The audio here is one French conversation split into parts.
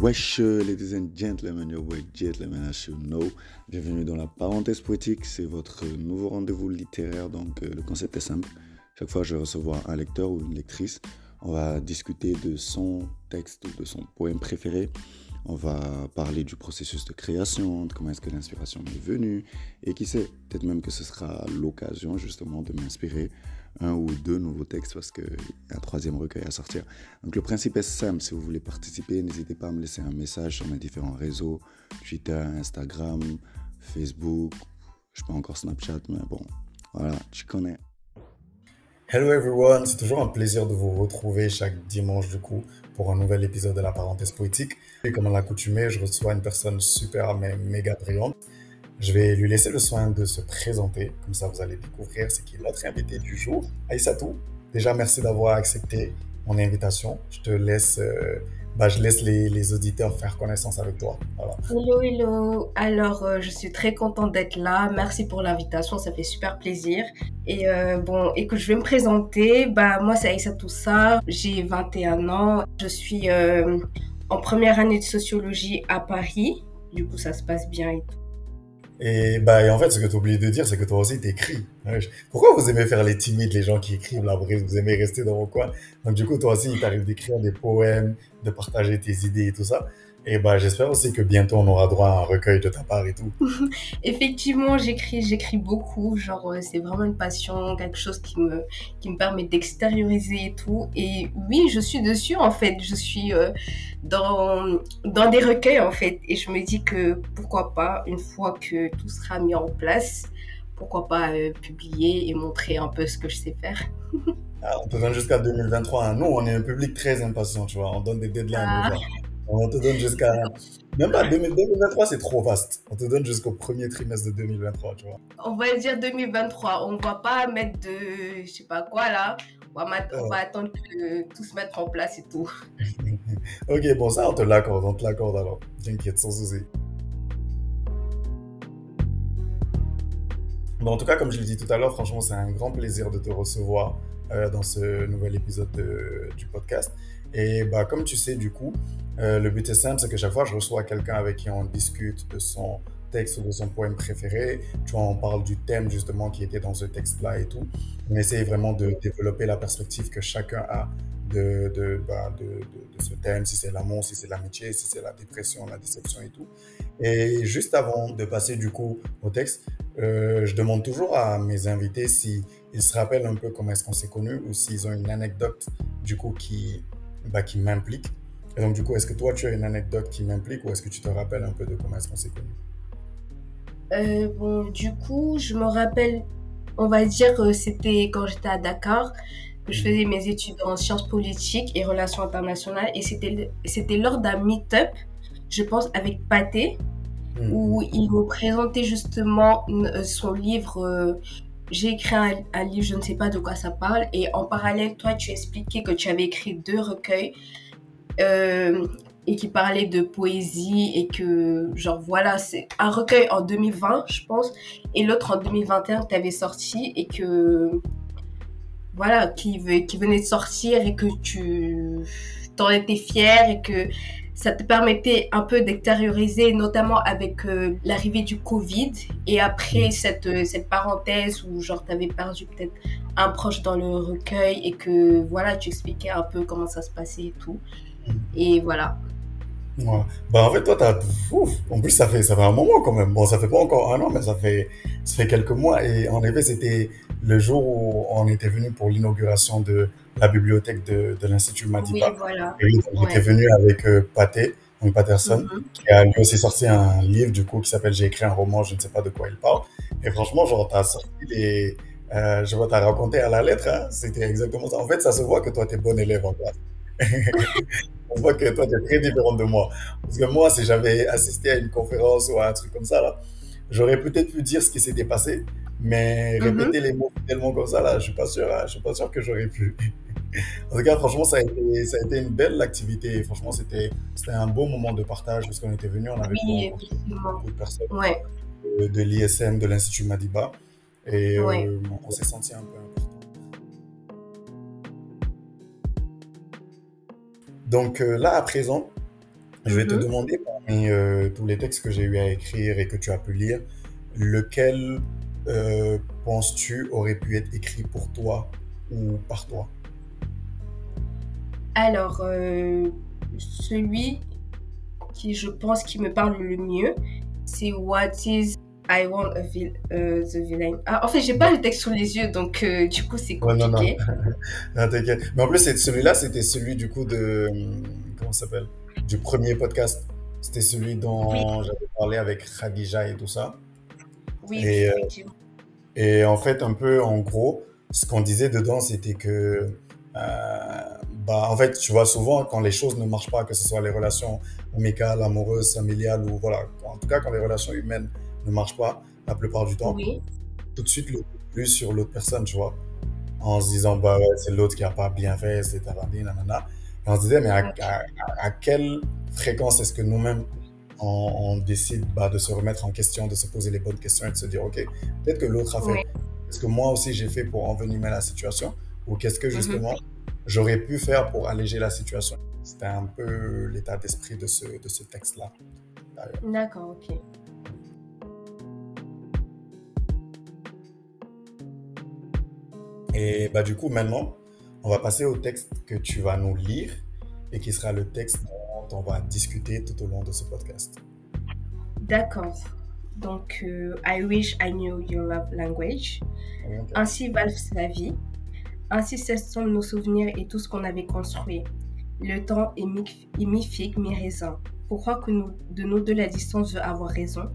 Wesh, ladies and gentlemen, your boy gentlemen, as you know. Bienvenue dans la parenthèse poétique, c'est votre nouveau rendez-vous littéraire. Donc, euh, le concept est simple. Chaque fois, je vais recevoir un lecteur ou une lectrice. On va discuter de son texte ou de son poème préféré. On va parler du processus de création, de comment est-ce que l'inspiration m'est venue. Et qui sait, peut-être même que ce sera l'occasion justement de m'inspirer un ou deux nouveaux textes parce qu'il y a un troisième recueil à sortir. Donc le principe est simple, si vous voulez participer, n'hésitez pas à me laisser un message sur mes différents réseaux, Twitter, Instagram, Facebook, je pas encore Snapchat, mais bon, voilà, tu connais. Hello everyone, c'est toujours un plaisir de vous retrouver chaque dimanche du coup pour un nouvel épisode de la parenthèse poétique. Et comme à l'accoutumée, je reçois une personne super mais méga brillante. Je vais lui laisser le soin de se présenter, comme ça vous allez découvrir ce qui est notre invité du jour. Aïssatou, déjà merci d'avoir accepté mon invitation. Je te laisse, euh, bah, je laisse les, auditeurs faire connaissance avec toi. Hello, hello. Alors, euh, je suis très contente d'être là. Merci pour l'invitation, ça fait super plaisir. Et euh, bon, que je vais me présenter. Bah, moi, c'est Aïssatou Sarr. J'ai 21 ans. Je suis euh, en première année de sociologie à Paris. Du coup, ça se passe bien et tout. Et, bah, en fait, ce que tu oublies de dire, c'est que toi aussi, tu écris. Pourquoi vous aimez faire les timides, les gens qui écrivent, là, vous aimez rester dans vos coins? Donc, du coup, toi aussi, il t'arrive d'écrire des poèmes, de partager tes idées et tout ça. Et bah, j'espère aussi que bientôt on aura droit à un recueil de ta part et tout. Effectivement, j'écris, j'écris beaucoup. Genre, euh, c'est vraiment une passion, quelque chose qui me, qui me permet d'extérioriser et tout. Et oui, je suis dessus en fait. Je suis euh, dans, dans des recueils en fait. Et je me dis que pourquoi pas, une fois que tout sera mis en place, pourquoi pas euh, publier et montrer un peu ce que je sais faire. Ah, on te donne jusqu'à 2023. Hein. Nous, on est un public très impatient, tu vois. On donne des deadlines ah. On te donne jusqu'à. Même pas 2023, c'est trop vaste. On te donne jusqu'au premier trimestre de 2023, tu vois. On va dire 2023. On ne va pas mettre de. Je sais pas quoi là. On va, on va attendre que tout se mette en place et tout. ok, bon, ça, on te l'accorde. On te l'accorde alors. T'inquiète, sans souci. Bon, en tout cas, comme je l'ai dit tout à l'heure, franchement, c'est un grand plaisir de te recevoir euh, dans ce nouvel épisode du podcast. Et bah, comme tu sais, du coup, euh, le but est simple, c'est que chaque fois, je reçois quelqu'un avec qui on discute de son texte ou de son poème préféré. Tu vois, on parle du thème justement qui était dans ce texte-là et tout. On essaye vraiment de développer la perspective que chacun a de, de, bah, de, de, ce thème, si c'est l'amour, si c'est l'amitié, si c'est la dépression, la déception et tout. Et juste avant de passer du coup au texte, euh, je demande toujours à mes invités s'ils se rappellent un peu comment est-ce qu'on s'est connus ou s'ils ont une anecdote du coup qui, bah, qui m'implique. Et donc, du coup, est-ce que toi, tu as une anecdote qui m'implique ou est-ce que tu te rappelles un peu de comment est-ce qu'on s'est connus? Euh, Bon, du coup, je me rappelle, on va dire, que c'était quand j'étais à Dakar, que je mhm. faisais mes études en sciences politiques et relations internationales. Et c'était, lors d'un meet-up, je pense, avec Pathé, mhm. où il me présentait justement euh, son livre. J'ai écrit un, livre, je ne sais pas de quoi ça parle, et en parallèle, toi, tu expliquais que tu avais écrit deux recueils euh, et qui parlaient de poésie et que, genre, voilà, c'est un recueil en 2020, je pense, et l'autre en 2021 que tu avais sorti et que, voilà, qui, qui venait de sortir et que tu t'en étais fier et que ça te permettait un peu d'extérioriser, notamment avec euh, l'arrivée du Covid et après cette, euh, cette parenthèse où genre tu avais perdu peut-être un proche dans le recueil et que voilà, tu expliquais un peu comment ça se passait et tout. Et voilà. Ouais. Bah en fait, toi, t'as... Ouf, en plus, ça fait, ça fait un moment quand même. Bon, ça fait pas encore un an, mais ça fait, ça fait quelques mois. Et en effet, c'était le jour où on était venu pour l'inauguration de la bibliothèque de, de l'Institut Madiba. Oui, voilà. Et on était venu avec euh, Pathé, donc Patterson, mm-hmm. qui a lui aussi sorti un livre du coup qui s'appelle J'ai écrit un roman, je ne sais pas de quoi il parle. Et franchement, genre, t'as sorti les. Euh, je vois, t'as raconté à la lettre, hein, c'était exactement ça. En fait, ça se voit que toi, t'es bon élève en classe. on voit que toi, tu es très différent de moi. Parce que moi, si j'avais assisté à une conférence ou à un truc comme ça, là, j'aurais peut-être pu dire ce qui s'était passé, mais mm-hmm. répéter les mots tellement comme ça, là, je suis pas sûr, hein, je suis pas sûr que j'aurais pu. en tout cas, franchement, ça a été, ça a été une belle activité. Franchement, c'était, c'était un beau moment de partage parce qu'on était venus, on avait oui, beaucoup de personnes ouais. de, de l'ISM, de l'Institut Madiba, et euh, on s'est senti un peu Donc euh, là, à présent, Je vais te Mhm. demander parmi euh, tous les textes que j'ai eu à écrire et que tu as pu lire, lequel euh, penses-tu aurait pu être écrit pour toi ou par toi? Alors, euh, celui qui, je pense, qui me parle le mieux, c'est What is I want a vil- euh, the villain. Ah, en fait, j'ai pas le texte sous les yeux, donc euh, du coup, c'est Ouais, non, non, compliqué. non, t'inquiète. Mais en plus, celui-là, c'était celui du coup de... Comment ça s'appelle? Du premier podcast. C'était celui Oui, dont j'avais parlé avec Khadija et tout ça. oui, oui, Et, euh, effectivement. et en fait, un peu, en gros, ce qu'on disait dedans, c'était que... euh, bah, en fait, tu vois, souvent, quand les choses ne marchent pas, que ce soit les relations amicales, amoureuses, familiales, ou voilà, en tout cas, quand les relations humaines ne marchent pas, la plupart du temps, Oui, tout de suite, le plus sur l'autre personne, tu vois. en se disant bah ouais, c'est l'autre qui a pas bien fait, c'est tarandi, nanana. Et on se disait mais à, ouais, à- à quelle fréquence est-ce que nous-mêmes on, on décide bah, de se remettre en question, de se poser les bonnes questions et de se dire ok, peut-être que l'autre a fait, qu'est-ce que moi aussi j'ai fait pour envenimer la situation? Ou qu'est-ce que Mhm. justement j'aurais pu faire pour alléger la situation? C'était un peu l'état d'esprit de ce, de ce texte-là. D'accord, ok. Et bah du coup maintenant, on va passer au texte que tu vas nous lire et qui sera le texte dont on va discuter tout au long de ce podcast. D'accord. Donc, euh, I wish I knew your love language. Ok. Ainsi valse la vie. Ainsi cessons nos souvenirs et tout ce qu'on avait construit. Le temps est mi, mi-figue, mi-raisin. Pourquoi que nous, de nous deux la distance veut avoir raison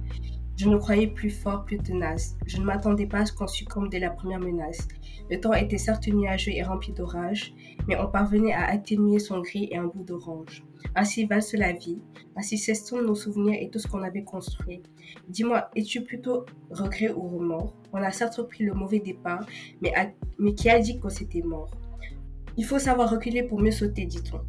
Je nous croyais plus fort, plus tenace. Je ne m'attendais pas à ce qu'on succombe dès la première menace. Le temps était certes nuageux et rempli d'orages, mais on parvenait à atténuer son gris et un bout d'orange. Ainsi valse la vie, ainsi cessons nos souvenirs et tout ce qu'on avait construit. Dis-moi, es-tu plutôt regret ou remords? On a certes pris le mauvais départ, mais, mais qui a dit qu'on s'était mort? Il faut savoir reculer pour mieux sauter, dit-on.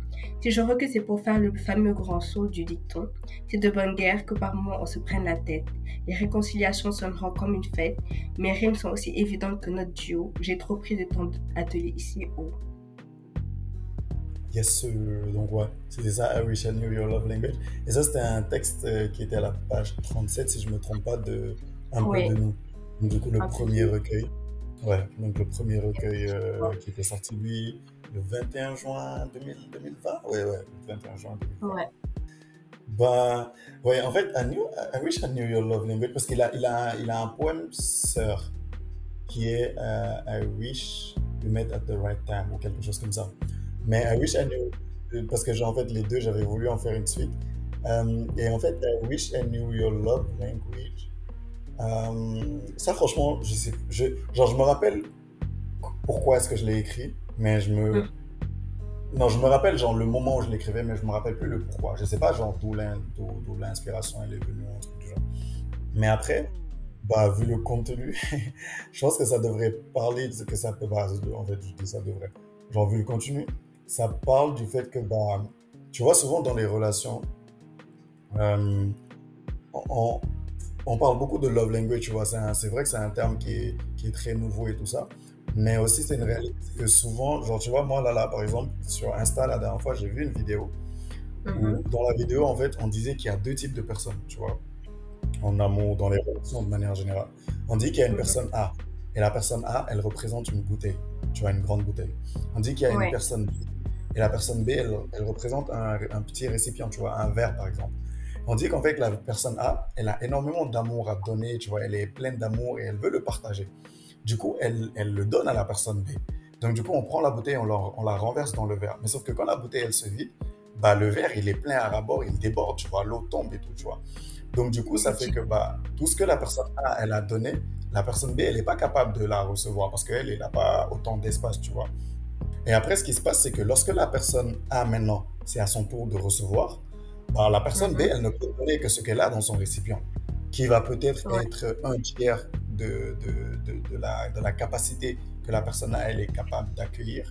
Si je recule, c'est pour faire le fameux grand saut du dicton. C'est de bonne guerre que par moments on se prenne la tête. Les réconciliations sonneront comme une fête. Mes rimes sont aussi évidentes que notre duo. J'ai trop pris de temps atelier ici haut. Yes, euh, donc ouais, c'était ça, I wish I knew your love language. Et ça, c'était un texte euh, qui était à la page 37, si je me trompe pas, de un peu de nous. Donc, du coup, le premier recueil. Ouais, donc le premier recueil euh, qui était sorti, lui, le 21 juin 2000 2020. Ouais, ouais, le 21 juin 2020. Ouais. Bah, ouais, en fait, I, knew, I wish I knew your love language parce qu'il a, il a, il a un poème sœur qui est euh, I wish we met at the right time ou quelque chose comme ça. Mais I wish I knew, parce que j'ai en fait les deux, j'avais voulu en faire une suite. Euh, et en fait, I wish I knew your love language. Euh, ça, franchement, je sais, je, genre, je me rappelle pourquoi est-ce que je l'ai écrit, mais je me, Mm. non, je me rappelle genre le moment où je l'écrivais, mais je me rappelle plus le pourquoi. Je sais pas genre d'où l'in- d'où- d'où l'inspiration elle est venue, un truc du genre. Mais après, bah vu le contenu, je pense que ça devrait parler de ce que ça peut. Bah, en fait, je dis ça devrait. Genre vu le contenu, ça parle du fait que bah, tu vois souvent dans les relations, euh, on, on parle beaucoup de love language, tu vois. C'est vrai que c'est un terme qui est, qui est très nouveau et tout ça. Mais aussi, c'est une réalité que souvent, genre, tu vois, moi, là, là, par exemple, sur Insta, la dernière fois, j'ai vu une vidéo où, Mhm. dans la vidéo, en fait, on disait qu'il y a deux types de personnes, tu vois, en amour, dans les relations de manière générale. On dit qu'il y a une Mhm. personne A, et la personne A, elle représente une bouteille, tu vois, une grande bouteille. On dit qu'il y a une personne B, et la personne B, elle, elle représente un, un petit récipient, tu vois, un verre, par exemple. On dit qu'en fait, la personne A, elle a énormément d'amour à donner, tu vois, elle est pleine d'amour et elle veut le partager. Du coup, elle, elle le donne à la personne B. Donc, du coup, on prend la bouteille, on la, on la renverse dans le verre. Mais sauf que quand la bouteille, elle se vide, bah, le verre, il est plein à rabord, il déborde, tu vois, l'eau tombe et tout, tu vois. Donc, du coup, ça fait que bah, tout ce que la personne A, elle a donné, la personne B, elle n'est pas capable de la recevoir parce qu'elle, elle n'a pas autant d'espace, tu vois. Et après, ce qui se passe, c'est que lorsque la personne A, maintenant, c'est à son tour de recevoir, bah, la personne B, Mhm. elle ne peut donner que ce qu'elle a dans son récipient, qui va peut-être Ouais. être un tiers de, de, de, de la, de la capacité que la personne A, elle est capable d'accueillir.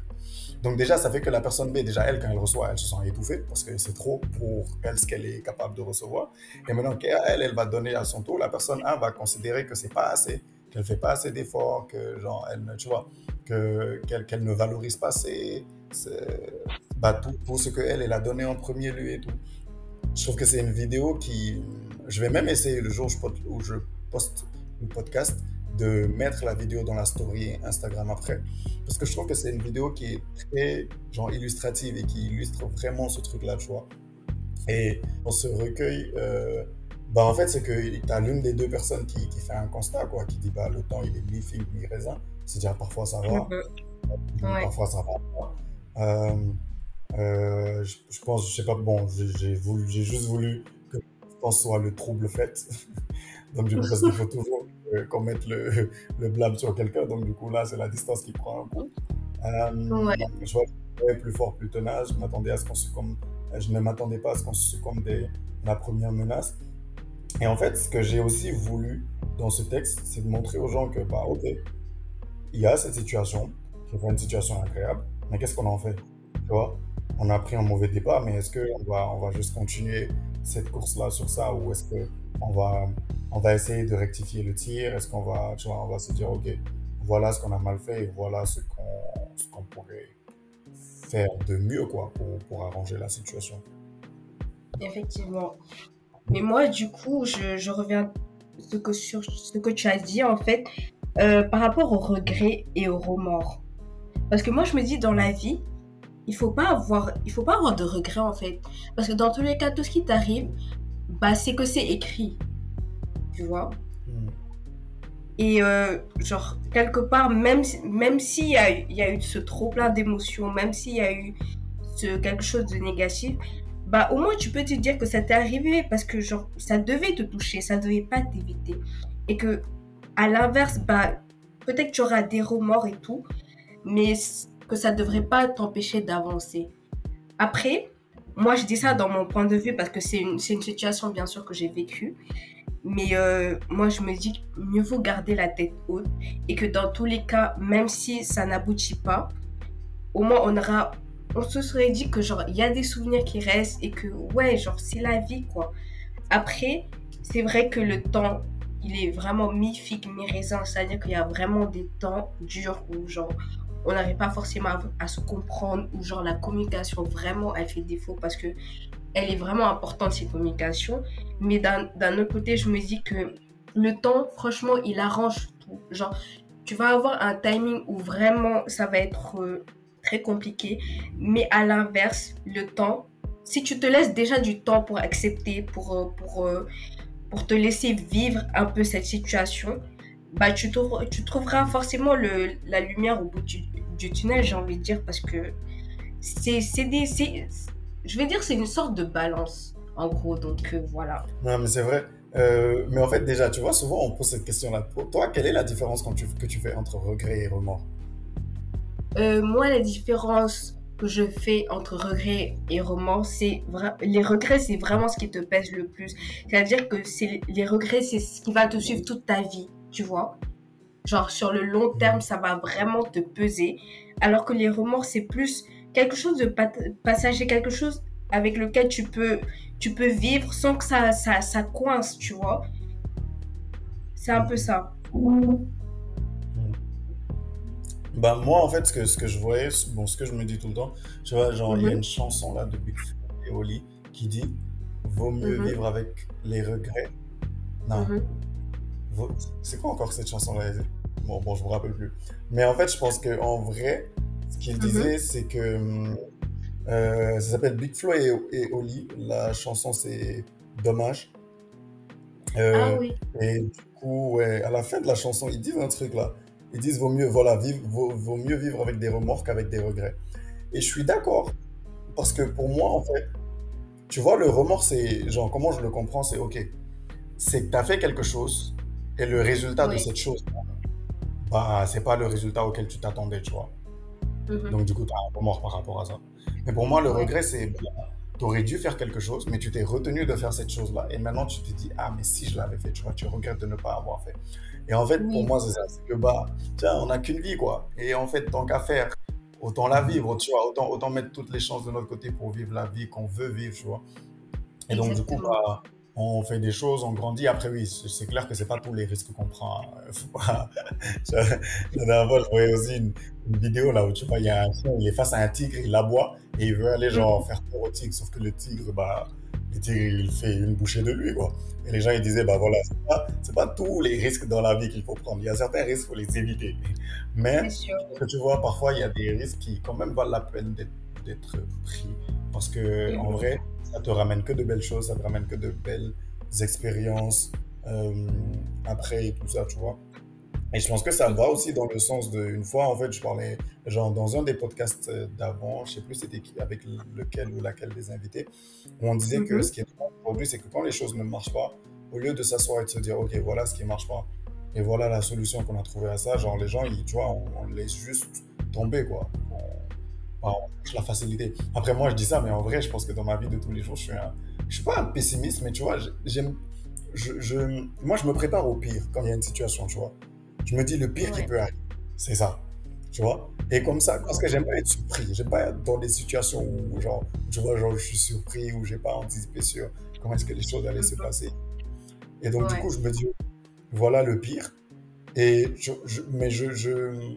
Donc déjà, ça fait que la personne B, déjà, elle, quand elle reçoit, elle se sent étouffée parce que c'est trop pour elle ce qu'elle est capable de recevoir. Et maintenant qu'elle, elle va donner à son tour, la personne A va considérer que c'est pas assez, qu'elle fait pas assez d'efforts, que genre, elle ne, tu vois, que, qu'elle, qu'elle ne valorise pas ses, ses- bah, tout, tout ce qu'elle, elle a donné en premier lieu et tout. je trouve que c'est une vidéo qui. Je vais même essayer le jour où je poste le podcast de mettre la vidéo dans la story Instagram après. Parce que je trouve que c'est une vidéo qui est très genre illustrative et qui illustre vraiment ce truc-là, tu vois. Et dans ce recueil, euh, bah en fait, c'est que tu as l'une des deux personnes qui, qui, fait un constat, quoi, qui dit bah le temps il est mi-figue, mi-raisin. C'est-à-dire parfois ça va, mm-hmm. parfois ça va. Euh, euh, je, pense, je sais pas, bon, j'ai juste voulu le soit le trouble fait. Donc, du coup, parce qu'il faut toujours qu'on mette le, le blâme sur quelqu'un. Donc, du coup, là, c'est la distance qui prend un coup. Euh, je vois plus fort, plus tenace. Je m'attendais à ce qu'on succombe. Je ne m'attendais pas à ce qu'on succombe dès la première menace. Et en fait, ce que j'ai aussi voulu dans ce texte, c'est de montrer aux gens que, bah, ok, il y a cette situation, qui est pas une situation agréable, mais qu'est-ce qu'on en fait? Tu vois? On a pris un mauvais départ, mais est-ce qu'on va, on va juste continuer cette course-là sur ça, ou est-ce qu'on va on va essayer de rectifier le tir? Est-ce qu'on va, tu vois, on va se dire, OK, voilà ce qu'on a mal fait et voilà ce qu'on pourrait faire de mieux quoi, pour, pour, arranger la situation. Effectivement. Mais moi, du coup, je, je reviens ce que, sur ce que tu as dit, en fait, euh, par rapport au regret et au remords. Parce que moi, je me dis, dans la vie, il faut pas avoir, il faut pas avoir de regrets, en fait. Parce que dans tous les cas, tout ce qui t'arrive, bah, c'est que c'est écrit tu vois? Hmm. Et euh, genre, quelque part, même, même s'il y a, y a eu ce trop plein d'émotions, même s'il y a eu ce, quelque chose de négatif, bah au moins tu peux te dire que ça t'est arrivé parce que genre, ça devait te toucher, ça devait pas t'éviter. Et que, à l'inverse, bah peut-être que tu auras des remords et tout, mais que ça devrait pas t'empêcher d'avancer. Après, moi je dis ça dans mon point de vue parce que c'est une, une situation bien sûr que j'ai vécue. Mais euh, moi, je me dis mieux vaut garder la tête haute et que dans tous les cas, même si ça n'aboutit pas, au moins on aura, on se serait dit que genre il y a des souvenirs qui restent et que ouais, genre c'est la vie quoi. Après, c'est vrai que le temps, il est vraiment mi-figue, mi-raisin, c'est-à-dire qu'il y a vraiment des temps durs où genre on n'arrive pas forcément à, se comprendre ou genre la communication vraiment elle fait défaut parce que elle est vraiment importante, ces communications. Mais d'un autre côté, je me dis que le temps, franchement, il arrange tout. Genre, tu vas avoir un timing où vraiment ça va être euh, très compliqué. Mais à l'inverse, le temps, si tu te laisses déjà du temps pour accepter, pour, euh, pour, euh, pour te laisser vivre un peu cette situation, bah, tu, tu trouveras forcément le, la lumière au bout du, du tunnel, j'ai envie de dire, parce que c'est des je vais dire c'est une sorte de balance, en gros. Donc euh, voilà. Non, mais c'est vrai. Euh, mais en fait, déjà, tu vois, souvent on pose cette question-là. Pour toi, quelle est la différence quand tu, que tu fais entre regret et remords? Euh, Moi, la différence que je fais entre regret et remords, c'est les regrets, c'est vraiment ce qui te pèse le plus. C'est-à-dire que les regrets, c'est ce qui va te suivre toute ta vie, tu vois. Genre sur le long terme, ça va vraiment te peser. Alors que les remords, c'est plus quelque chose de passager, quelque chose avec lequel tu peux, tu peux vivre sans que ça, ça, ça coince, tu vois. C'est un peu ça. Bah, moi, en fait, ce que, ce que je voyais, bon, ce que je me dis tout le temps, tu vois, genre, il y a mhm. une chanson là de Big et Oli qui dit Vaut mieux mhm. vivre avec les regrets. Non. Mhm. C'est quoi encore cette chanson-là? Bon, bon, je me rappelle plus. Mais en fait, je pense qu'en vrai, ce qu'il mhm. disait, c'est que euh, ça s'appelle Big Flo et, Oli. La chanson, c'est Dommage. Euh, ah oui. Et du coup, ouais, à la fin de la chanson, ils disent un truc là. Ils disent vaut mieux, voilà, vivre, vaut, mieux vivre avec des remords qu'avec des regrets. Et je suis d'accord. Parce que pour moi, en fait, tu vois, le remords, c'est genre, comment je le comprends, c'est ok. C'est que tu as fait quelque chose et le résultat de cette chose, bah, c'est pas le résultat auquel tu t'attendais, tu vois. Mhm. Donc, du coup, tu as un remords par rapport à ça. Mais pour moi, le regret, c'est tu aurais dû faire quelque chose, mais tu t'es retenu de faire cette chose-là. Et maintenant, tu te dis, ah, mais si je l'avais fait, tu vois, tu regrettes de ne pas avoir fait. Et en fait, pour moi, c'est ça. C'est que, bah, tiens, on n'a qu'une vie, quoi. Et en fait, tant qu'à faire, autant la vivre, tu vois, autant, autant mettre toutes les chances de notre côté pour vivre la vie qu'on veut vivre, tu vois. Et donc, du coup, bah, on fait des choses, on grandit. Après, oui, c'est clair que c'est pas tous les risques qu'on prend. Hein. La dernière fois, je voyais aussi une, vidéo là où tu vois, il y a un chien, il est face à un tigre, il aboie et il veut aller genre faire peur au tigre. Sauf que le tigre, bah, le tigre, il fait une bouchée de lui, quoi. Et les gens, ils disaient, bah voilà, c'est pas, pas tous les risques dans la vie qu'il faut prendre. Il y a certains risques, il faut les éviter. Mais, que tu vois, parfois, il y a des risques qui, quand même, valent la peine d'être, pris. Parce que, en Mhm. vrai, ça te ramène que de belles choses, ça te ramène que de belles expériences euh, après et tout ça, tu vois. Et je pense que ça va aussi dans le sens de, une fois, en fait, je parlais, genre, dans un des podcasts euh, d'avant, je sais plus c'était avec lequel ou laquelle des invités, où on disait que Mhm. ce qui est drôle aujourd'hui, c'est que quand les choses ne marchent pas, au lieu de s'asseoir et de se dire, OK, voilà ce qui marche pas, et voilà la solution qu'on a trouvée à ça, genre, les gens, ils, tu vois, on, on laisse juste tomber, quoi. On, cherche la facilité. Après, moi, je dis ça, mais en vrai, je pense que dans ma vie de tous les jours, je suis un, je suis pas un pessimiste, mais tu vois, j'aime, je, je, moi, je me prépare au pire quand il y a une situation, tu vois. Je me dis le pire qui peut arriver, c'est ça, tu vois. Et comme ça, parce que j'aime pas être surpris, j'aime pas être dans des situations où, genre, tu vois, genre, je suis surpris ou j'ai pas anticipé sur comment est-ce que les choses allaient se Mhm. passer. Et donc, du coup, je me dis, voilà le pire. Et je, je- mais je, je-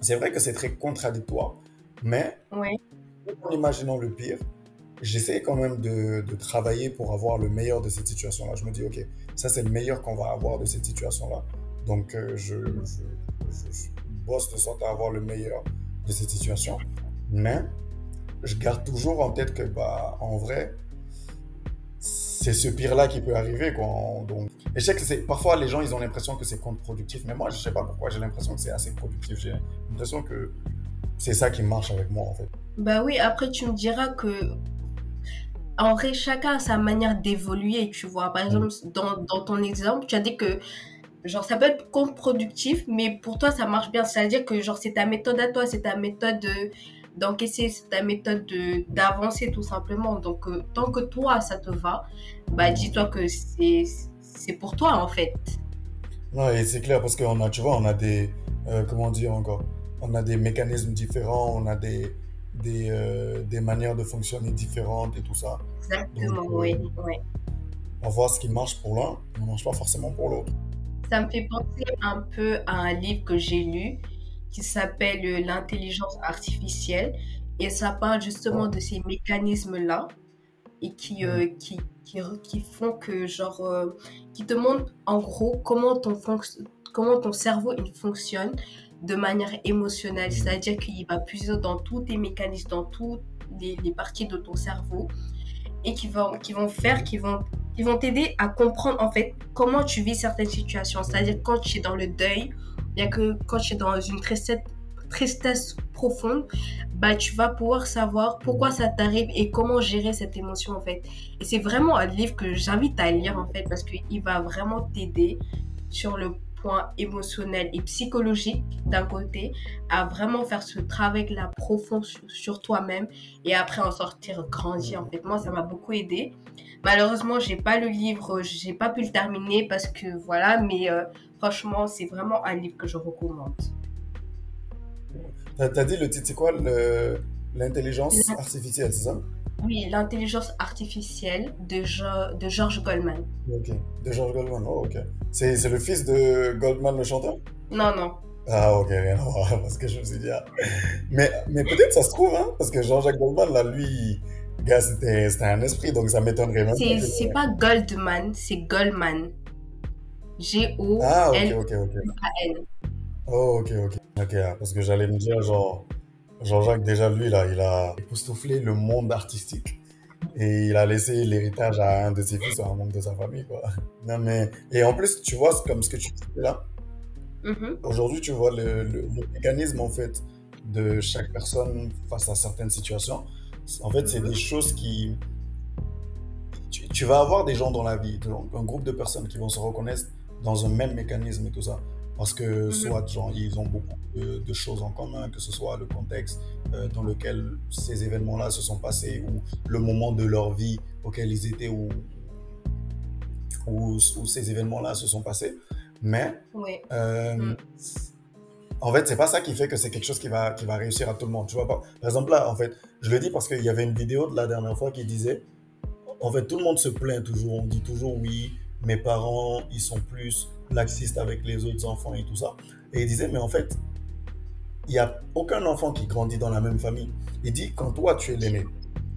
c'est vrai que c'est très contradictoire, mais en imaginant le pire, j'essaie quand même de, de travailler pour avoir le meilleur de cette situation-là. Je me dis, OK, ça c'est le meilleur qu'on va avoir de cette situation-là. Donc, euh, je, je, je- je bosse de sorte à avoir le meilleur de cette situation. Mais je garde toujours en tête que, bah, en vrai, c'est ce pire-là qui peut arriver, quoi. Donc, et je sais que parfois les gens, ils ont l'impression que c'est contre-productif, mais moi, je sais pas pourquoi, j'ai l'impression que c'est assez productif. J'ai l'impression que c'est ça qui marche avec moi, en fait. Bah oui, après tu me diras que en vrai, chacun a sa manière d'évoluer, tu vois. Par exemple, dans, dans ton exemple, tu as dit que genre ça peut être contre-productif, mais pour toi ça marche bien. C'est-à-dire que genre c'est ta méthode à toi, c'est ta méthode de- d'encaisser, c'est ta méthode de d'avancer tout simplement. Donc euh, tant que toi ça te va, bah dis-toi que c'est c'est pour toi en fait. Non, et c'est clair parce qu'on a, tu vois, on a des, euh, comment dire encore, on a des mécanismes différents, on a des, des, euh, des manières de fonctionner différentes et tout ça. Exactement, Donc, euh, oui, oui. On voit ce qui marche pour l'un, ne marche pas forcément pour l'autre. Ça me fait penser un peu à un livre que j'ai lu qui s'appelle euh, L'intelligence artificielle et ça parle justement de ces mécanismes-là et qui, euh, qui, qui, qui font que, genre, euh, qui te montrent en gros comment ton, comment ton cerveau il fonctionne de manière émotionnelle. C'est-à-dire qu'il va puiser dans tous tes mécanismes, dans toutes les, parties de ton cerveau et qui vont, qui vont faire, qui vont, qui vont t'aider à comprendre en fait comment tu vis certaines situations. C'est-à-dire quand tu es dans le deuil, bien que quand tu es dans une tristesse, tristesse profonde, bah tu vas pouvoir savoir pourquoi ça t'arrive et comment gérer cette émotion en fait. Et c'est vraiment un livre que j'invite à lire en fait parce qu'il va vraiment t'aider sur le point émotionnel et psychologique d'un côté à vraiment faire ce travail là profond sur, sur toi-même et après en sortir grandi en fait. Moi ça m'a beaucoup aidé. Malheureusement, j'ai pas le livre, j'ai pas pu le terminer parce que voilà, mais euh, franchement, c'est vraiment un livre que je recommande. T'as, dit le titre, c'est quoi? L'intelligence L'in- artificielle, c'est ça? Oui, l'intelligence artificielle de, Jo- de George Goldman. Ok. De George Goldman, oh ok. C'est, le fils de Goldman le chanteur? Non, non. Ah ok, rien à voir, parce que je me suis dit, ah. Mais, mais peut-être ça se trouve, hein, parce que Jean-Jacques Goldman, là, lui, gars, c'était, un esprit, donc ça m'étonnerait même C'est pas. que- c'est pas Goldman, c'est Goldman. Ah, ok, ok, ok. Oh, ok, ok. Ok, ah, parce que j'allais me dire, genre, Jean-Jacques, déjà, lui, là, il a époustouflé le monde artistique. Et il a laissé l'héritage à un de ses fils ou à un membre de sa famille, quoi. Non, mais... Et en plus, tu vois, comme ce que tu disais là, Mhm. aujourd'hui, tu vois le, le- le mécanisme, en fait, de chaque personne face à certaines situations. En fait, c'est Mhm. des choses qui... Tu, tu vas avoir des gens dans la vie, un groupe de personnes qui vont se reconnaître dans un même mécanisme et tout ça. Parce que Mhm. soit genre, ils ont beaucoup de, de choses en commun, que ce soit le contexte euh, dans lequel ces événements-là se sont passés ou le moment de leur vie auquel ils étaient ou où, où ces événements-là se sont passés. Mais Oui. euh, Mm. en fait, c'est pas ça qui fait que c'est quelque chose qui va, qui va réussir à tout le monde. Tu vois, par, par exemple, là, en fait, je le dis parce qu'il y avait une vidéo de la dernière fois qui disait en fait, tout le monde se plaint toujours. On dit toujours oui, mes parents, ils sont plus laxistes avec les autres enfants et tout ça. Et il disait, mais en fait, il n'y a aucun enfant qui grandit dans la même famille. Il dit, quand toi, tu es l'aîné,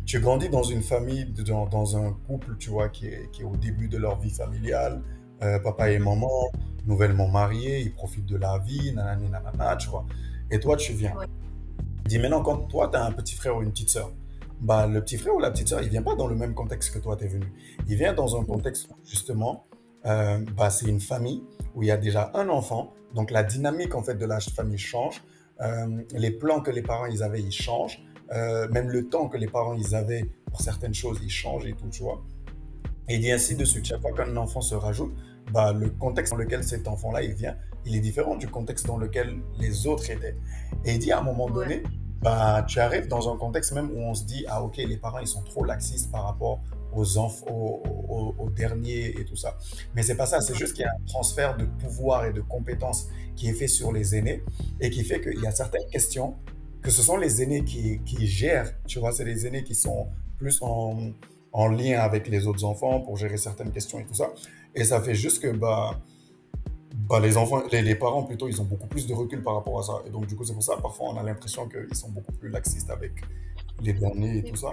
tu grandis dans une famille, dans, dans un couple, tu vois, qui est, qui est au début de leur vie familiale, euh, papa et maman, nouvellement mariés, ils profitent de la vie, nanani, nanana, tu vois. Et toi, tu viens. Ouais. Dis maintenant, quand toi, tu as un petit frère ou une petite sœur, bah, le petit frère ou la petite sœur, il vient pas dans le même contexte que toi, tu es venu. Il vient dans un contexte justement, euh, bah, c'est une famille où il y a déjà un enfant. Donc, la dynamique, en fait, de la famille change. Euh, les plans que les parents, ils avaient, ils changent. Euh, même le temps que les parents, ils avaient pour certaines choses, ils changent et tout, tu vois. Et il dit ainsi de suite. Chaque fois qu'un enfant se rajoute, bah, le contexte dans lequel cet enfant-là, il vient, il est différent du contexte dans lequel les autres étaient. Et il dit à un moment donné, bah, tu arrives dans un contexte même où on se dit, ah ok, les parents, ils sont trop laxistes par rapport aux enfants, aux, derniers et tout ça. Mais c'est pas ça, c'est juste qu'il y a un transfert de pouvoir et de compétences qui est fait sur les aînés et qui fait qu'il y a certaines questions que ce sont les aînés qui, qui gèrent, tu vois, c'est les aînés qui sont plus en, en lien avec les autres enfants pour gérer certaines questions et tout ça. Et ça fait juste que bah, bah, les enfants, les, les parents plutôt, ils ont beaucoup plus de recul par rapport à ça. Et donc, du coup, c'est pour ça, parfois, on a l'impression qu'ils sont beaucoup plus laxistes avec les derniers et tout ça.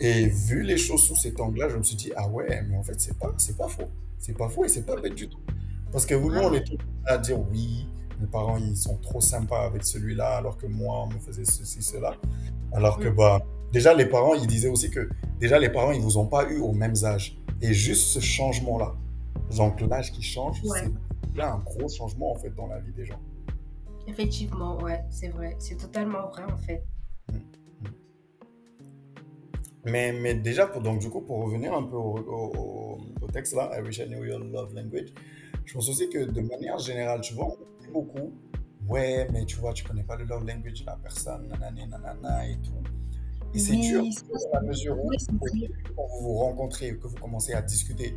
Et vu les choses sous cet angle-là, je me suis dit, ah ouais, mais en fait, c'est pas, c'est pas faux. C'est pas faux et c'est pas bête du tout. Parce que nous, on est tout à dire, oui, mes parents, ils sont trop sympas avec celui-là, alors que moi, on me faisait ceci, cela. Alors que, Mm. bah, déjà, les parents, ils disaient aussi que, déjà, les parents, ils vous ont pas eu aux mêmes âges. Et juste ce changement-là, donc l'âge qui change, Ouais. c'est là un gros changement, en fait, dans la vie des gens. Effectivement, ouais, c'est vrai. C'est totalement vrai, en fait. Mais, mais déjà, pour, donc du coup, pour revenir un peu au, au- au- texte là, I wish I knew your love language, je pense aussi que de manière générale, tu vois, on dit beaucoup, ouais, mais tu vois, tu connais pas le love language de la personne, nanani, nanana et tout. Et c'est dur la mesure où, oui, quand vous vous rencontrez, que vous commencez à discuter,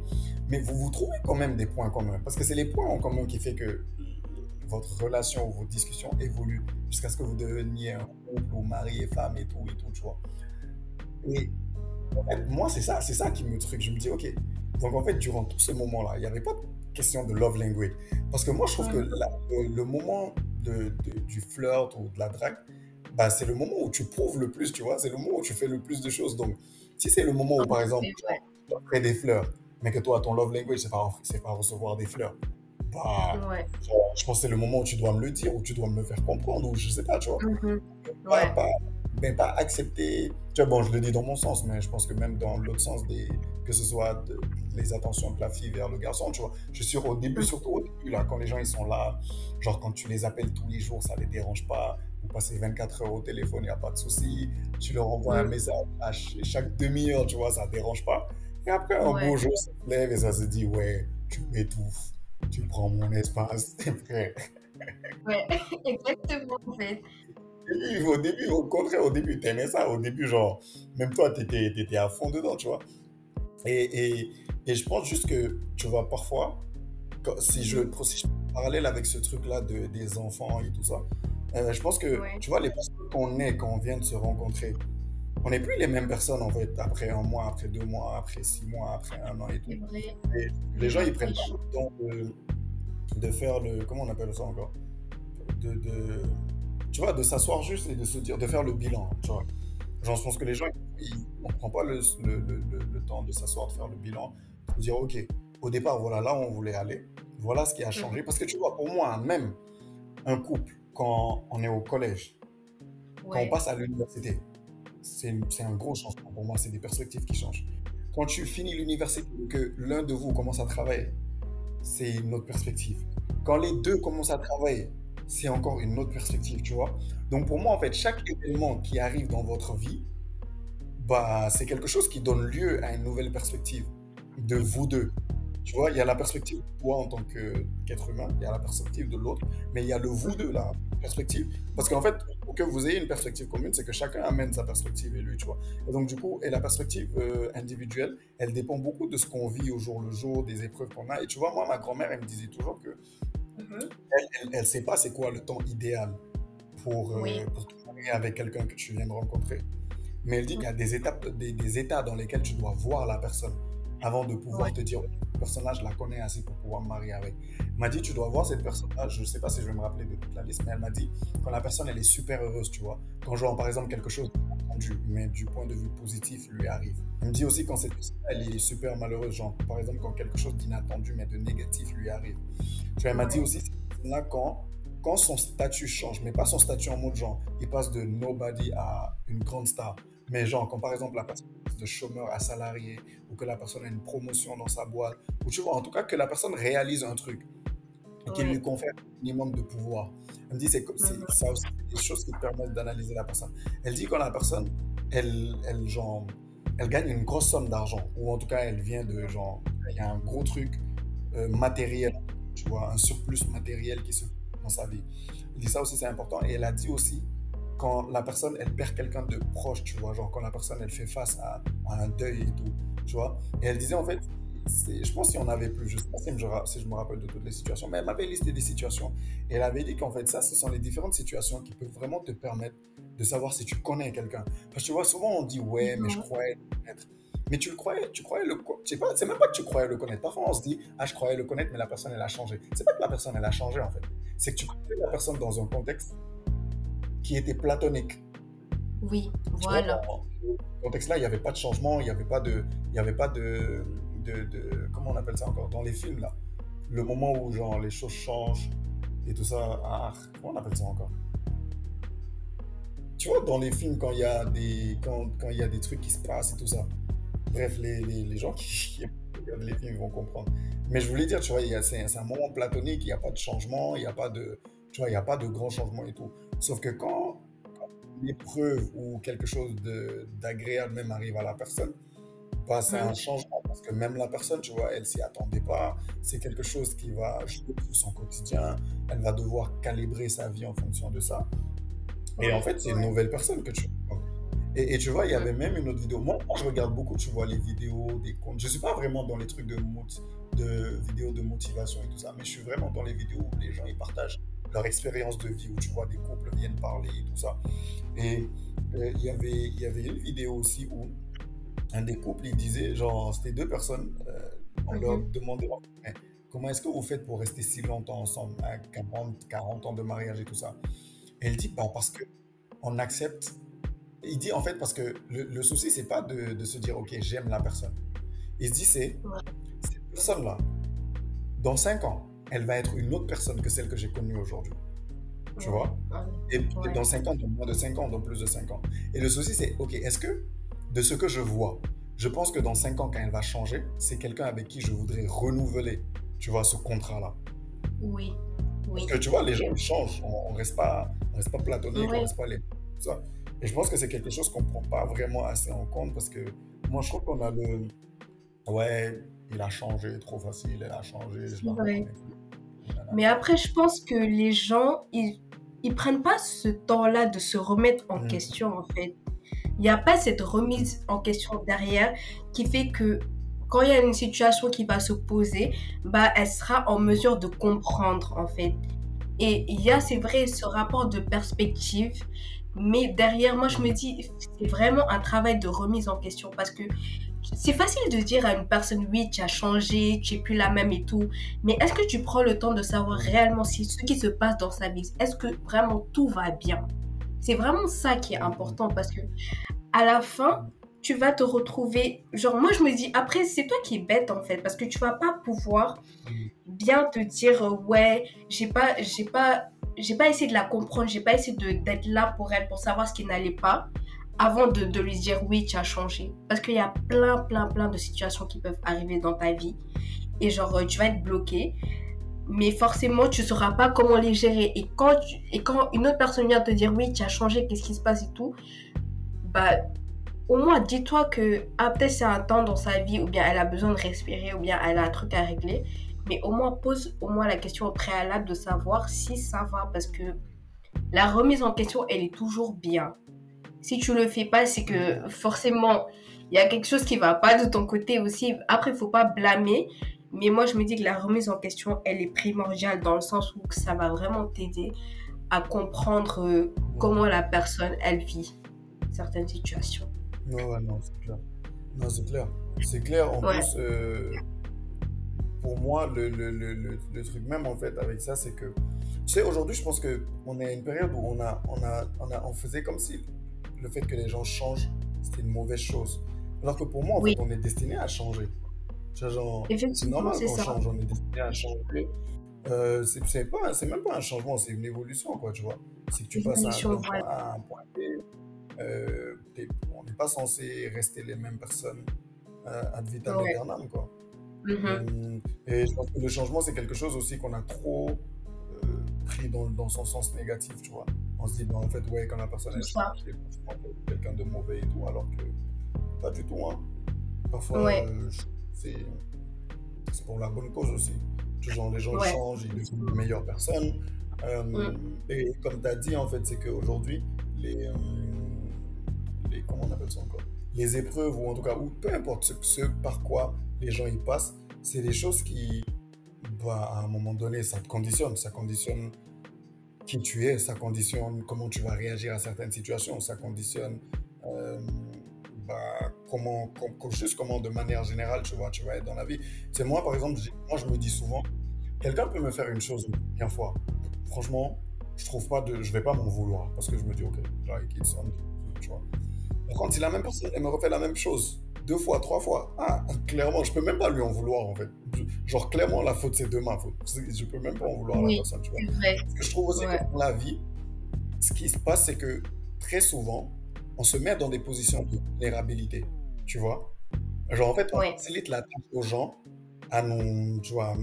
mais vous vous trouvez quand même des points communs. Parce que c'est les points en commun qui fait que votre relation ou vos discussions évoluent jusqu'à ce que vous deveniez un couple ou mari et femme et tout et tout, tu vois. Et en fait, moi, c'est ça, c'est ça qui me truc. Je me dis, ok. Donc, en fait, durant tout ce moment-là, il n'y avait pas de question de love language. Parce que moi, je trouve que la- le, le moment de, de- du flirt ou de la drague, bah, c'est le moment où tu prouves le plus, tu vois. C'est le moment où tu fais le plus de choses. Donc, si c'est le moment où, par exemple, tu offres des fleurs, mais que toi, ton love language, c'est pas, pas recevoir des fleurs, bah, Ouais. genre, je pense que c'est le moment où tu dois me le dire, ou tu dois me le faire comprendre, ou je sais pas, tu vois Mhm. pas, Ouais. pas, mais pas accepter. Tu vois, bon, je le dis dans mon sens, mais je pense que même dans l'autre sens, des, que ce soit de- les attentions de la fille vers le garçon, tu vois. Je suis sûr, au début, Mhm. surtout au début, là, quand les gens ils sont là, genre quand tu les appelles tous les jours, ça les dérange pas. Vous passez 24 heures au téléphone, il n'y a pas de souci. Tu leur envoies un Mhm. message à ch- chaque demi-heure, tu vois, ça dérange pas. Et après, un Ouais. beau jour, ça se lève et ça se dit, ouais, tu m'étouffes, tu prends mon espace, frère. Ouais. Exactement, en fait. Début, au début, au contraire, au début, t'aimais ça. Au début, genre, même toi, t'étais, t'étais à fond dedans, tu vois. Et, et, et je pense juste que, tu vois, parfois, quand- si je, Mhm. si je fais un parallèle avec ce truc-là de, des enfants et tout ça, euh, je pense que, Ouais. tu vois, les personnes qu'on est quand on vient de se rencontrer, on n'est plus les mêmes personnes, en fait, après un mois, après deux mois, après six mois, après un an et tout. Et les gens, ils prennent pas le temps de, de faire le... Comment on appelle ça encore? De, de- Tu vois, de s'asseoir juste et de se dire, de faire le bilan, tu vois. Genre, je pense que les gens, ils, on prend pas le, le, le, le- temps de s'asseoir, de faire le bilan, de dire, OK, au départ, voilà là où on voulait aller, voilà ce qui a changé. Mhm. Parce que tu vois, pour moi, même un couple, quand on est au collège, quand on passe à l'université, c'est c'est un gros changement pour moi, c'est des perspectives qui changent. Quand tu finis l'université et que l'un de vous commence à travailler, c'est une autre perspective. Quand les deux commencent à travailler, c'est encore une autre perspective, tu vois. Donc pour moi, en fait, chaque événement qui arrive dans votre vie, bah, c'est quelque chose qui donne lieu à une nouvelle perspective de vous deux. Tu vois, il y a la perspective de toi en tant qu'être humain, il y a la perspective de l'autre, mais il y a le vous deux, la perspective. Parce qu'en fait, pour que vous ayez une perspective commune, c'est que chacun amène sa perspective et lui, tu vois. Et donc, du coup, et la perspective euh, individuelle, elle dépend beaucoup de ce qu'on vit au jour le jour, des épreuves qu'on a. Et tu vois, moi, ma grand-mère, elle me disait toujours que Mhm. elle, elle, elle sait pas c'est quoi le temps idéal pour, euh, Oui. pour avec quelqu'un que tu viens de rencontrer. Mais elle dit qu'il y a des étapes, des, des états dans lesquels tu dois voir la personne avant de pouvoir Ouais. te dire personne-là, je la connais assez pour pouvoir me marier avec. Elle m'a dit, tu dois voir cette personne-là, je ne sais pas si je vais me rappeler de toute la liste, mais elle m'a dit, quand la personne, elle est super heureuse, tu vois, quand genre, par exemple, quelque chose d'inattendu, mais du point de vue positif, lui arrive. Elle me dit aussi quand cette personne elle est super malheureuse, genre, par exemple, quand quelque chose d'inattendu, mais de négatif lui arrive. Tu vois, elle m'a dit aussi, là, quand quand son statut change, mais pas son statut en mode genre, il passe de nobody à une grande star, mais genre, quand par exemple la personne de chômeur à salarié, ou que la personne a une promotion dans sa boîte, ou tu vois, en tout cas que la personne réalise un truc et qu'il lui confère un minimum de pouvoir. Elle me dit, c'est ça aussi des choses qui permettent d'analyser la personne. Elle dit quand la personne, elle, elle, genre, elle gagne une grosse somme d'argent, ou en tout cas elle vient de genre, il y a un gros truc euh, matériel, tu vois, un surplus matériel qui se dans sa vie. Elle dit ça aussi, c'est important. Et elle a dit aussi quand la personne, elle perd quelqu'un de proche, tu vois, genre quand la personne, elle fait face à, un deuil et tout, tu vois. Et elle disait, en fait, je pense qu'il y en avait plus, je sais pas si je, si je, me rappelle de toutes les situations, mais elle m'avait listé des situations. Et elle avait dit qu'en fait, ça, ce sont les différentes situations qui peuvent vraiment te permettre de savoir si tu connais quelqu'un. Parce que tu vois, souvent on dit, ouais, mais je croyais le connaître. Mais tu le croyais, tu croyais le sais pas, c'est même pas que tu croyais le connaître. Parfois, on se dit, ah, je croyais le connaître, mais la personne, elle a changé. C'est pas que la personne, elle a changé, en fait. C'est que tu connais la personne dans un contexte qui était platonique. Oui, voilà. dans ce contexte-là, il n'y avait pas de changement, il n'y avait pas de, il y avait pas de, de, comment on appelle ça encore, dans les films là, le moment où genre les choses changent et tout ça, ah, comment on appelle ça encore? Tu vois, dans les films quand il y a des, quand, quand il y a des trucs qui se passent et tout ça. Bref, les, les, les gens qui, regardent les films vont comprendre. Mais je voulais dire, tu vois, c'est un moment platonique, il n'y a pas de changement, il n'y a pas de, tu vois, il n'y a pas de grand changement et tout. Sauf que quand, une épreuve ou quelque chose d'agréable même arrive à la personne, bah, c'est un changement parce que même la personne, tu vois, elle s'y attendait pas. C'est quelque chose qui va jouer sur son quotidien. Elle va devoir calibrer sa vie en fonction de ça. Et en fait, c'est une nouvelle personne que tu vois. Et, tu vois, il y avait même une autre vidéo. Moi, je regarde beaucoup, tu vois, les vidéos, des comptes. Je suis pas vraiment dans les trucs de, de vidéos de motivation et tout ça, mais je suis vraiment dans les vidéos où les gens, ils partagent leur expérience de vie, où tu vois des couples viennent parler et tout ça. Et euh, il y avait il y avait une vidéo aussi où un des couples, il disait, genre, c'était deux personnes, euh, on leur demandait comment est-ce que vous faites pour rester si longtemps ensemble, 40, hein, 40 ans de mariage et tout ça. Et il dit, bah, parce que on accepte. Il dit en fait parce que le, le souci, c'est pas de, de, se dire, ok, j'aime la personne. Il se dit, c'est cette personne-là, dans 5 ans, elle va être une autre personne que celle que j'ai connue aujourd'hui. Tu vois Et dans 5 ans, dans moins de 5 ans, dans plus de 5 ans. Et le souci, c'est, OK, est-ce que de ce que je vois, je pense que dans 5 ans, quand elle va changer, c'est quelqu'un avec qui je voudrais renouveler, tu vois, ce contrat-là. Oui. oui. Parce que tu vois, les gens changent. On ne reste pas, on reste pas platonique, on reste pas les. Ça. Et je pense que c'est quelque chose qu'on ne prend pas vraiment assez en compte parce que moi, je trouve qu'on a le. Ouais, il a changé trop facile, elle a changé. Je mais après, je pense que les gens, ils, ils prennent pas ce temps-là de se remettre en question, en fait. Il n'y a pas cette remise en question derrière qui fait que quand il y a une situation qui va se poser, bah, elle sera en mesure de comprendre, en fait. Et il y a, c'est vrai, ce rapport de perspective. Mais derrière, moi, je me dis, c'est vraiment un travail de remise en question parce que c'est facile de dire à une personne, oui, tu as changé, tu es plus la même et tout. Mais est-ce que tu prends le temps de savoir réellement si ce qui se passe dans sa vie, est-ce que vraiment tout va bien? C'est vraiment ça qui est important parce que à la fin, tu vas te retrouver. Genre, moi, je me dis, après, c'est toi qui es bête en fait parce que tu vas pas pouvoir bien te dire, ouais, j'ai pas, j'ai pas, j'ai pas essayé de la comprendre, j'ai pas essayé d'être là pour elle pour savoir ce qui n'allait pas avant de, de, lui dire oui, tu as changé. Parce qu'il y a plein, plein, plein de situations qui peuvent arriver dans ta vie. Et genre, euh, tu vas être bloqué. Mais forcément, tu ne sauras pas comment les gérer. Et quand, et quand une autre personne vient te dire oui, tu as changé, qu'est-ce qui se passe et tout, bah, au moins, dis-toi que ah, peut-être c'est un temps dans sa vie, ou bien elle a besoin de respirer, ou bien elle a un truc à régler. Mais au moins, pose au moins la question au préalable de savoir si ça va. Parce que la remise en question, elle est toujours bien si tu le fais pas, c'est que forcément, il y a quelque chose qui va pas de ton côté aussi. Après, il faut pas blâmer. Mais moi, je me dis que la remise en question, elle est primordiale dans le sens où ça va vraiment t'aider à comprendre euh, comment la personne, elle vit certaines situations. Non, non, c'est clair. Non, c'est clair. C'est clair. En plus, euh, pour moi, le, le, le, le, truc même, en fait, avec ça, c'est que, tu sais, aujourd'hui, je pense qu'on est à une période où on, a, on, a, on, a, on faisait comme si le fait que les gens changent, c'était une mauvaise chose. Alors que pour moi, en fait, on est destiné à changer. C'est normal qu'on change, on est destiné à changer. Euh, c'est pas, c'est même pas un changement, c'est une évolution, quoi, tu vois. C'est que tu passes à un, point A à un point B. Euh, on n'est pas censé rester les mêmes personnes euh, ad vitam aeternam, quoi. Mm-hmm. et je pense que le changement, c'est quelque chose aussi qu'on a trop pris dans, dans, son sens négatif, tu vois. On se dit, en fait, ouais, quand la personne est c'est quelqu'un de mauvais et tout, alors que pas du tout, hein. Parfois, c'est pour la bonne cause aussi. Genre, les gens changent, ils deviennent de meilleures personnes. Euh, mm. Et comme tu as dit, en fait, c'est qu'aujourd'hui, les, euh, les. Comment on appelle ça encore? Les épreuves, ou en tout cas, ou peu importe ce, par quoi les gens y passent, c'est des choses qui, bah, à un moment donné, ça te conditionne. Ça conditionne qui tu es, ça conditionne comment tu vas réagir à certaines situations, ça conditionne. Euh, bah, comment, juste comment de manière générale tu vois, tu vas être dans la vie. C'est moi, par exemple, moi je me dis souvent, quelqu'un peut me faire une chose une fois. Franchement, je trouve pas de, je vais pas m'en vouloir parce que je me dis, ok, like it's on, tu vois. Par contre, si la même personne, elle me refait la même chose deux fois, trois fois, ah, clairement, je peux même pas lui en vouloir en fait. Genre, clairement, la faute, c'est de ma faute. Je peux même pas en vouloir à la personne, tu vois. Parce que je trouve aussi que dans la vie, ce qui se passe, c'est que très souvent, on se met dans des positions de vulnérabilité, tu vois. Genre, en fait, on facilite la tâche aux gens à nous, tu vois,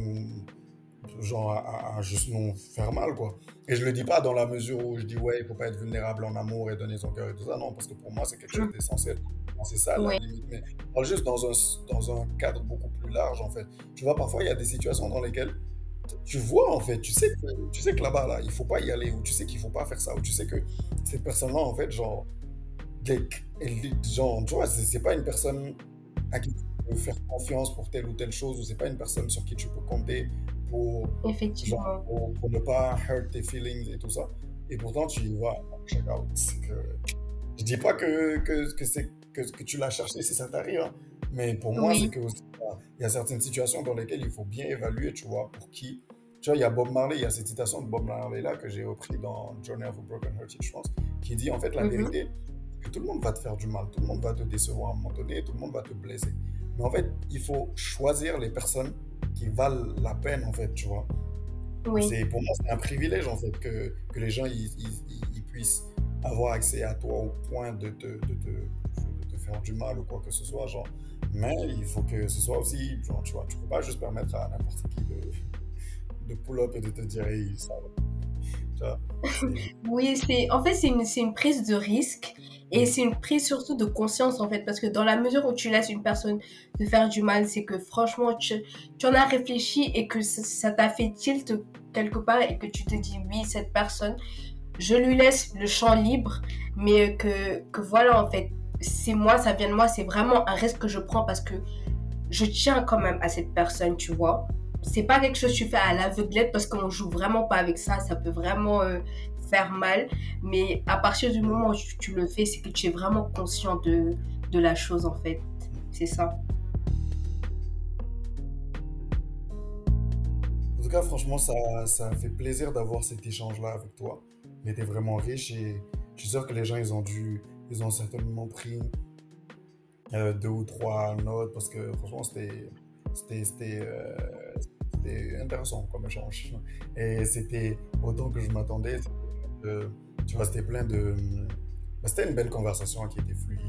genre, à, juste nous faire mal, quoi. Et je le dis pas dans la mesure où je dis, ouais, il faut pas être vulnérable en amour et donner son cœur et tout ça, non, parce que pour moi, c'est quelque chose d'essentiel. C'est ça, la limite. Mais juste dans un, dans un cadre beaucoup plus large, en fait. Tu vois, parfois, il y a des situations dans lesquelles tu vois en fait, tu sais que, tu sais que là-bas, là, il faut pas y aller, ou tu sais qu'il faut pas faire ça, ou tu sais que cette personne-là, en fait, genre, genre, tu vois, c'est pas une personne à qui tu peux faire confiance pour telle ou telle chose, ou c'est pas une personne sur qui tu peux compter pour, Effectivement. pour, ne pas hurt tes feelings et tout ça. Et pourtant, tu y vas, check out. Que, je dis pas que, que, que, que, que tu l'as cherché si ça t'arrive, hein. mais pour moi, c'est que il y a certaines situations dans lesquelles il faut bien évaluer, tu vois, pour qui. Tu vois, il y a Bob Marley, il y a cette citation de Bob Marley là que j'ai repris dans Journey of a Broken Hearted, je pense, qui dit en fait la mm-hmm. vérité, tout le monde va te faire du mal, tout le monde va te décevoir à un moment donné, tout le monde va te blesser. Mais en fait, il faut choisir les personnes qui valent la peine, en fait, tu vois. Oui. C'est, pour moi, c'est un privilège, en fait, que, que les gens ils, ils, puissent avoir accès à toi au point de te, de, de, te faire du mal ou quoi que ce soit, genre. Mais il faut que ce soit aussi, genre, tu vois, tu peux pas juste permettre à n'importe qui de, de pull up et de te dire, ça va. oui, c'est, en fait, c'est une, c'est une prise de risque et c'est une prise surtout de conscience en fait, parce que dans la mesure où tu laisses une personne te faire du mal, c'est que franchement, tu, tu, en as réfléchi et que ça t'a fait tilt quelque part et que tu te dis oui, cette personne, je lui laisse le champ libre, mais que, que voilà en fait, c'est moi, ça vient de moi, c'est vraiment un risque que je prends parce que je tiens quand même à cette personne, tu vois c'est pas quelque chose que tu fais à l'aveuglette parce qu'on joue vraiment pas avec ça. Ça peut vraiment euh, faire mal. Mais à partir du moment où tu, le fais, c'est que tu es vraiment conscient de, de la chose, en fait. C'est ça. En tout cas, franchement, ça, ça fait plaisir d'avoir cet échange-là avec toi. Il était vraiment riche et je suis sûr que les gens, ils ont dû, ils ont certainement pris euh, deux ou trois notes parce que franchement, c'était, c'était, euh, c'était intéressant comme échange. Et c'était autant que je m'attendais tu vois, c'était plein de. Bah, c'était une belle conversation qui était fluide.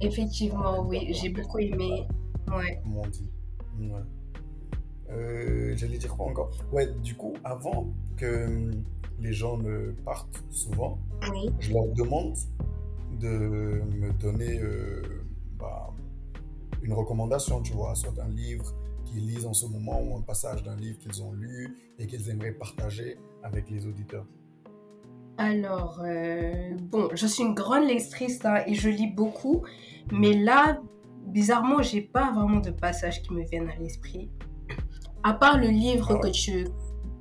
Effectivement, oui, j'ai beaucoup aimé. Ouais. Comme on dit. Euh, j'allais dire quoi encore? Ouais, du coup, avant que hum, les gens ne partent souvent, je leur demande de me donner euh, bah, une recommandation, tu vois, soit un livre qu'ils lisent en ce moment ou un passage d'un livre qu'ils ont lu et qu'ils aimeraient partager avec les auditeurs. Alors, euh, bon, je suis une grande lectrice hein, et je lis beaucoup, mais là, bizarrement, j'ai pas vraiment de passages qui me viennent à l'esprit. À part le livre ah que tu.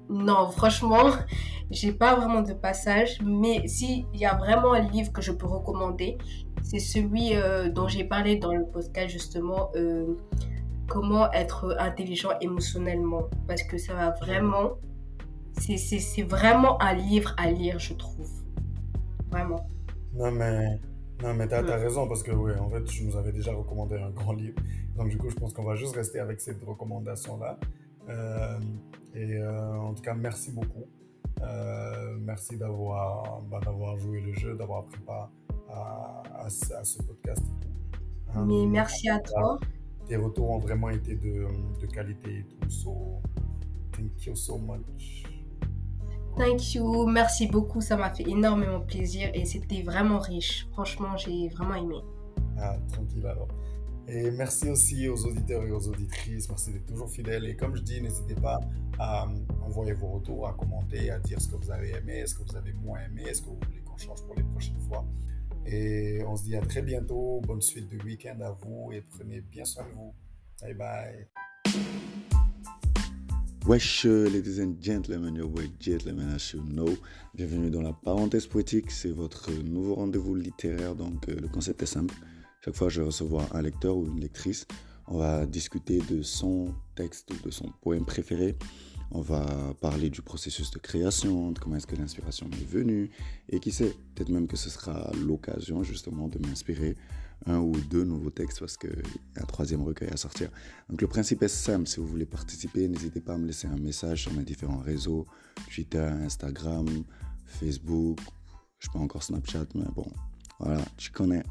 Non, franchement, j'ai pas vraiment de passage, mais s'il y a vraiment un livre que je peux recommander, c'est celui euh, dont j'ai parlé dans le podcast justement, euh, comment être intelligent émotionnellement. Parce que ça va vraiment. C'est vraiment un livre à lire, je trouve. Vraiment. Non, mais. Non, mais t'as as raison parce que, oui, en fait, tu nous avais déjà recommandé un grand livre. Donc, du coup, je pense qu'on va juste rester avec cette recommandation-là. Euh, et euh, en tout cas, merci beaucoup. Euh, merci d'avoir bah, d'avoir joué le jeu, d'avoir pris part à, à, ce podcast. Hein. Mais merci à toi. Tes retours ont vraiment été de, de qualité et tout. So, thank you so much. Thank you, merci beaucoup, ça m'a fait énormément plaisir et c'était vraiment riche. Franchement, j'ai vraiment aimé. Ah, tranquille alors. Et merci aussi aux auditeurs et aux auditrices, merci d'être toujours fidèles. Et comme je dis, n'hésitez pas à envoyer vos retours, à commenter, à dire ce que vous avez aimé, ce que vous avez moins aimé, est-ce que vous voulez qu'on change pour les prochaines fois. Et on se dit à très bientôt, bonne suite de week-end à vous et prenez bien soin de vous. Bye bye. Wesh, ladies and gentlemen, your boy Gentleman as you know. Bienvenue dans la parenthèse poétique, c'est votre nouveau rendez-vous littéraire, donc euh, le concept est simple. Chaque fois, je vais recevoir un lecteur ou une lectrice. On va discuter de son texte ou de son poème préféré. On va parler du processus de création, de comment est-ce que l'inspiration m'est venue. Et qui sait, peut-être même que ce sera l'occasion justement de m'inspirer un ou deux nouveaux textes parce qu'il y a un troisième recueil à sortir. Donc le principe est simple, si vous voulez participer, n'hésitez pas à me laisser un message sur mes différents réseaux, Twitter, Instagram, Facebook, je sais pas encore Snapchat, mais bon, voilà, tu connais.